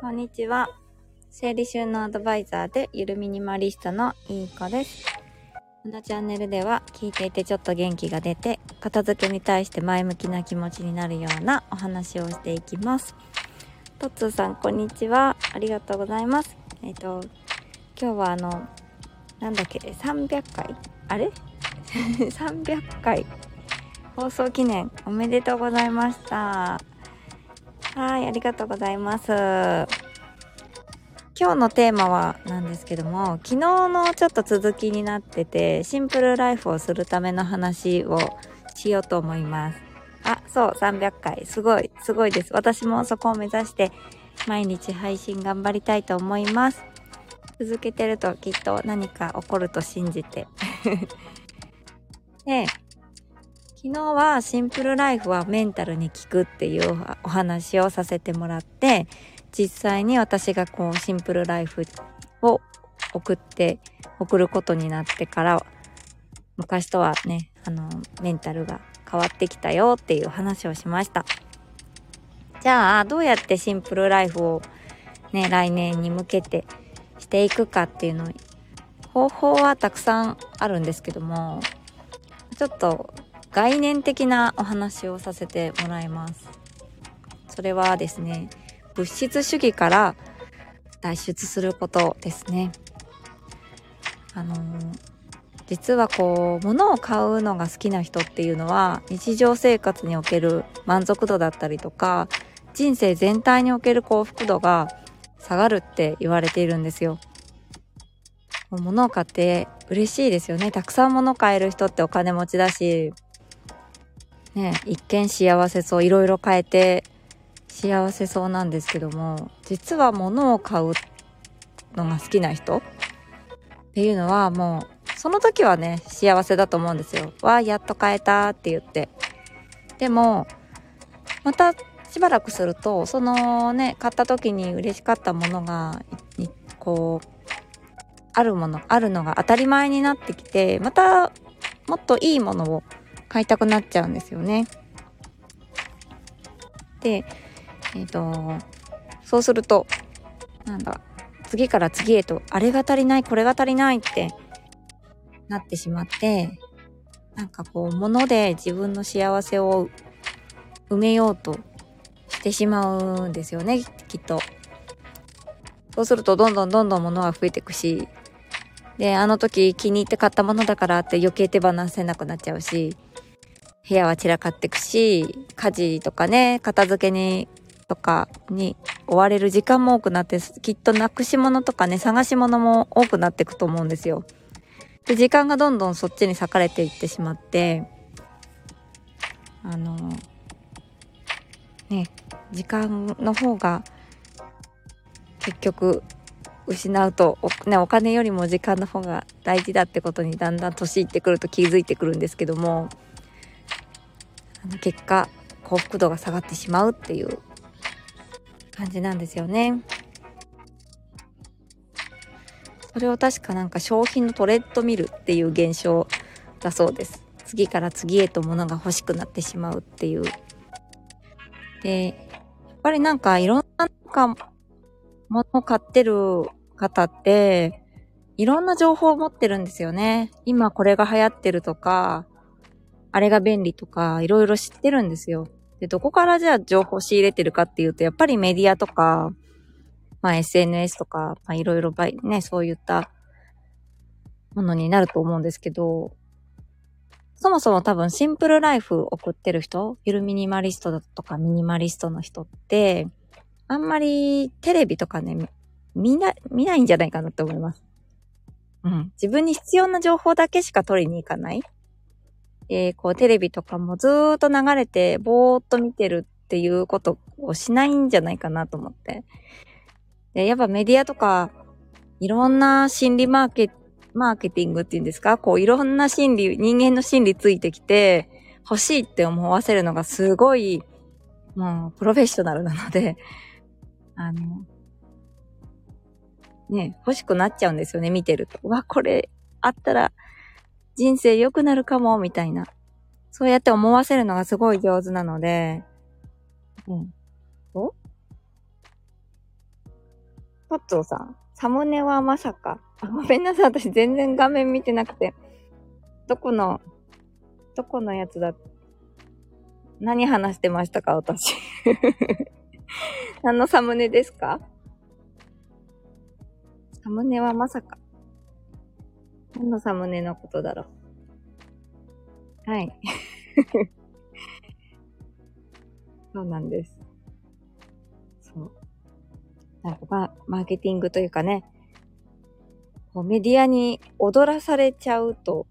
こんにちは。整理収納アドバイザーでゆるミニマリストのいい子です。このチャンネルでは聞いていてちょっと元気が出て片付けに対して前向きな気持ちになるようなお話をしていきます。トッツーさんこんにちは。ありがとうございます。えっ、と、今日はあの、なんだっけ、300回あれ ?300 回放送記念おめでとうございました。はい、ありがとうございます。今日のテーマはなんですけども、昨日のちょっと続きになってて、シンプルライフをするための話をしようと思います。あ、そう、300回。すごい、すごいです。私もそこを目指して、毎日配信頑張りたいと思います。続けてるときっと何か起こると信じて。で、昨日はシンプルライフはメンタルに効くっていうお話をさせてもらって、実際に私がこうシンプルライフを送って、送ることになってから、昔とはね、あの、メンタルが変わってきたよっていう話をしました。じゃあ、どうやってシンプルライフをね、来年に向けてしていくかっていうの、方法はたくさんあるんですけども、ちょっと概念的なお話をさせてもらいます。それはですね、物質主義から脱出することですね。あの実はこう、物を買うのが好きな人っていうのは、日常生活における満足度だったりとか、人生全体における幸福度が下がるって言われているんですよ。物を買って嬉しいですよね。たくさん物を買える人ってお金持ちだし、ね、一見幸せそう、いろいろ買えて幸せそうなんですけども、実は物を買うのが好きな人っていうのはもう、その時はね、幸せだと思うんですよ。わあ、やっと買えたって言って。でも、またしばらくすると、そのね、買った時に嬉しかったものが、こう、あるもの、あるのが当たり前になってきて、またもっといいものを買いたくなっちゃうんですよね。で、えっ、と、そうすると、なんだ、次から次へと、あれが足りない、これが足りないってなってしまって、なんかこう、物で自分の幸せを埋めようとしてしまうんですよね、きっと。そうすると、どんどんどんどん物が増えていくし、で、あの時気に入って買ったものだからって余計手放せなくなっちゃうし、部屋は散らかってくし、家事とかね、片付けに、とかに追われる時間も多くなって、きっとなくし物とかね、探し物も多くなっていくと思うんですよ。で、時間がどんどんそっちに割かれていってしまって、あの、ね、時間の方が結局失うとお,、ね、お金よりも時間の方が大事だってことにだんだん年いってくると気づいてくるんですけどもあの結果幸福度が下がってしまうっていう感じなんですよね。それを確かなんか商品のトレッドミルっていう現象だそうです。次から次へと物が欲しくなってしまうっていう。で、やっぱりなんかいろんななんか物を買ってる方って、いろんな情報を持ってるんですよね。今これが流行ってるとか、あれが便利とか、いろいろ知ってるんですよ。で、どこからじゃあ情報仕入れてるかっていうと、やっぱりメディアとか、まあ SNS とか、まあいろいろばいね、そういったものになると思うんですけど、そもそも多分シンプルライフ送ってる人、ゆるミニマリストだとかミニマリストの人って、あんまりテレビとかね、見な、見ないんじゃないかなって思います。うん。自分に必要な情報だけしか取りに行かない。えー、こうテレビとかもずーっと流れて、ぼーっと見てるっていうことをしないんじゃないかなと思って。で、やっぱメディアとか、いろんな心理マーケ、マーケティングっていうんですか？こういろんな心理、人間の心理ついてきて、欲しいって思わせるのがすごい、もう、プロフェッショナルなので、あの、ね、欲しくなっちゃうんですよね、見てると。わ、これ、あったら、人生良くなるかも、みたいな。そうやって思わせるのがすごい上手なので、うん。お？トッツォさん。サムネはまさか。あごめんなさい。私全然画面見てなくて。どこの、どこのやつだ？何話してましたか私。何のサムネですか？サムネはまさか。何のサムネのことだろう。はい。そうなんです。そう。なんか、マーケティングというかね、こうメディアに踊らされちゃうと、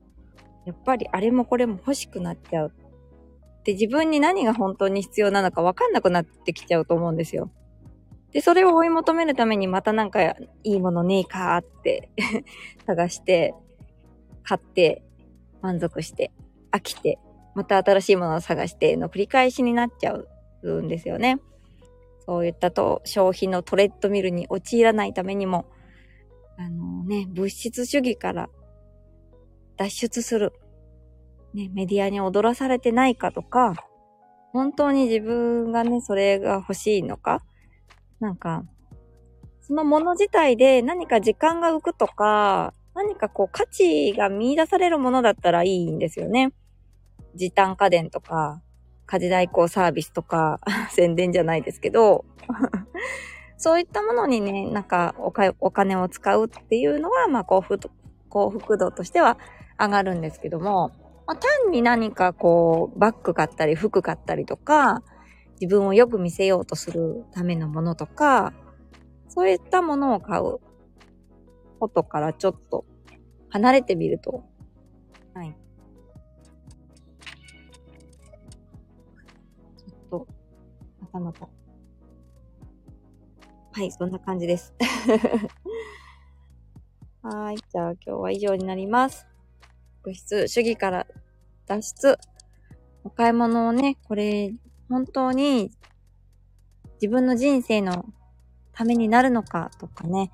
やっぱりあれもこれも欲しくなっちゃう。で、自分に何が本当に必要なのかわかんなくなってきちゃうと思うんですよ。で、それを追い求めるためにまたなんかいいものねえかって 探して、買って、満足して、飽きて、また新しいものを探しての繰り返しになっちゃうんですよね。そういったと消費のトレッドミルに陥らないためにも、あのね、物質主義から脱出する。ね、メディアに踊らされてないかとか、本当に自分がね、それが欲しいのかなんか、そのもの自体で何か時間が浮くとか、何かこう価値が見出されるものだったらいいんですよね。時短家電とか、家事代行サービスとか、宣伝じゃないですけど、そういったものにね、なんかおかお金を使うっていうのは、まあ幸福幸福度としては上がるんですけども、まあ、単に何かこう、バッグ買ったり服買ったりとか、自分をよく見せようとするためのものとか、そういったものを買うことからちょっと離れてみると、はい。ちょっと、またまた。はい、そんな感じです。はい、じゃあ今日は以上になります。物質主義から脱出。お買い物をね、これ本当に自分の人生のためになるのかとかね、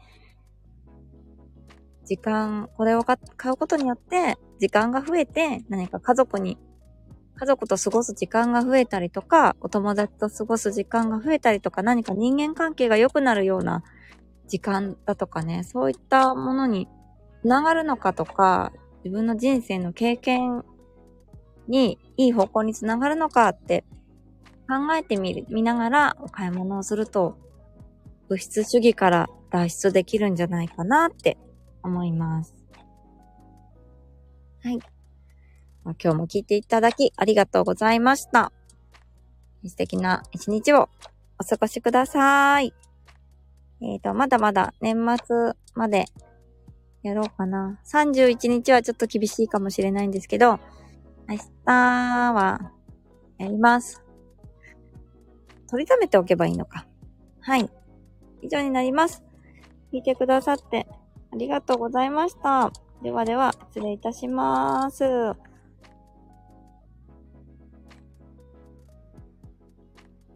時間、これを買うことによって時間が増えて何か家族に、家族と過ごす時間が増えたりとか、お友達と過ごす時間が増えたりとか、何か人間関係が良くなるような時間だとかね、そういったものに繋がるのかとか、自分の人生の経験にいい方向に繋がるのかって考えてみる、見ながらお買い物をすると、物質主義から脱出できるんじゃないかなって思います。はい。今日も聞いていただきありがとうございました。素敵な一日をお過ごしください。えっ、ー、と、まだまだ年末までやろうかな。31日はちょっと厳しいかもしれないんですけど、明日はやります。取りためておけばいいのか。はい。以上になります。聞いてくださってあありがとうございました。ではでは、失礼いたします。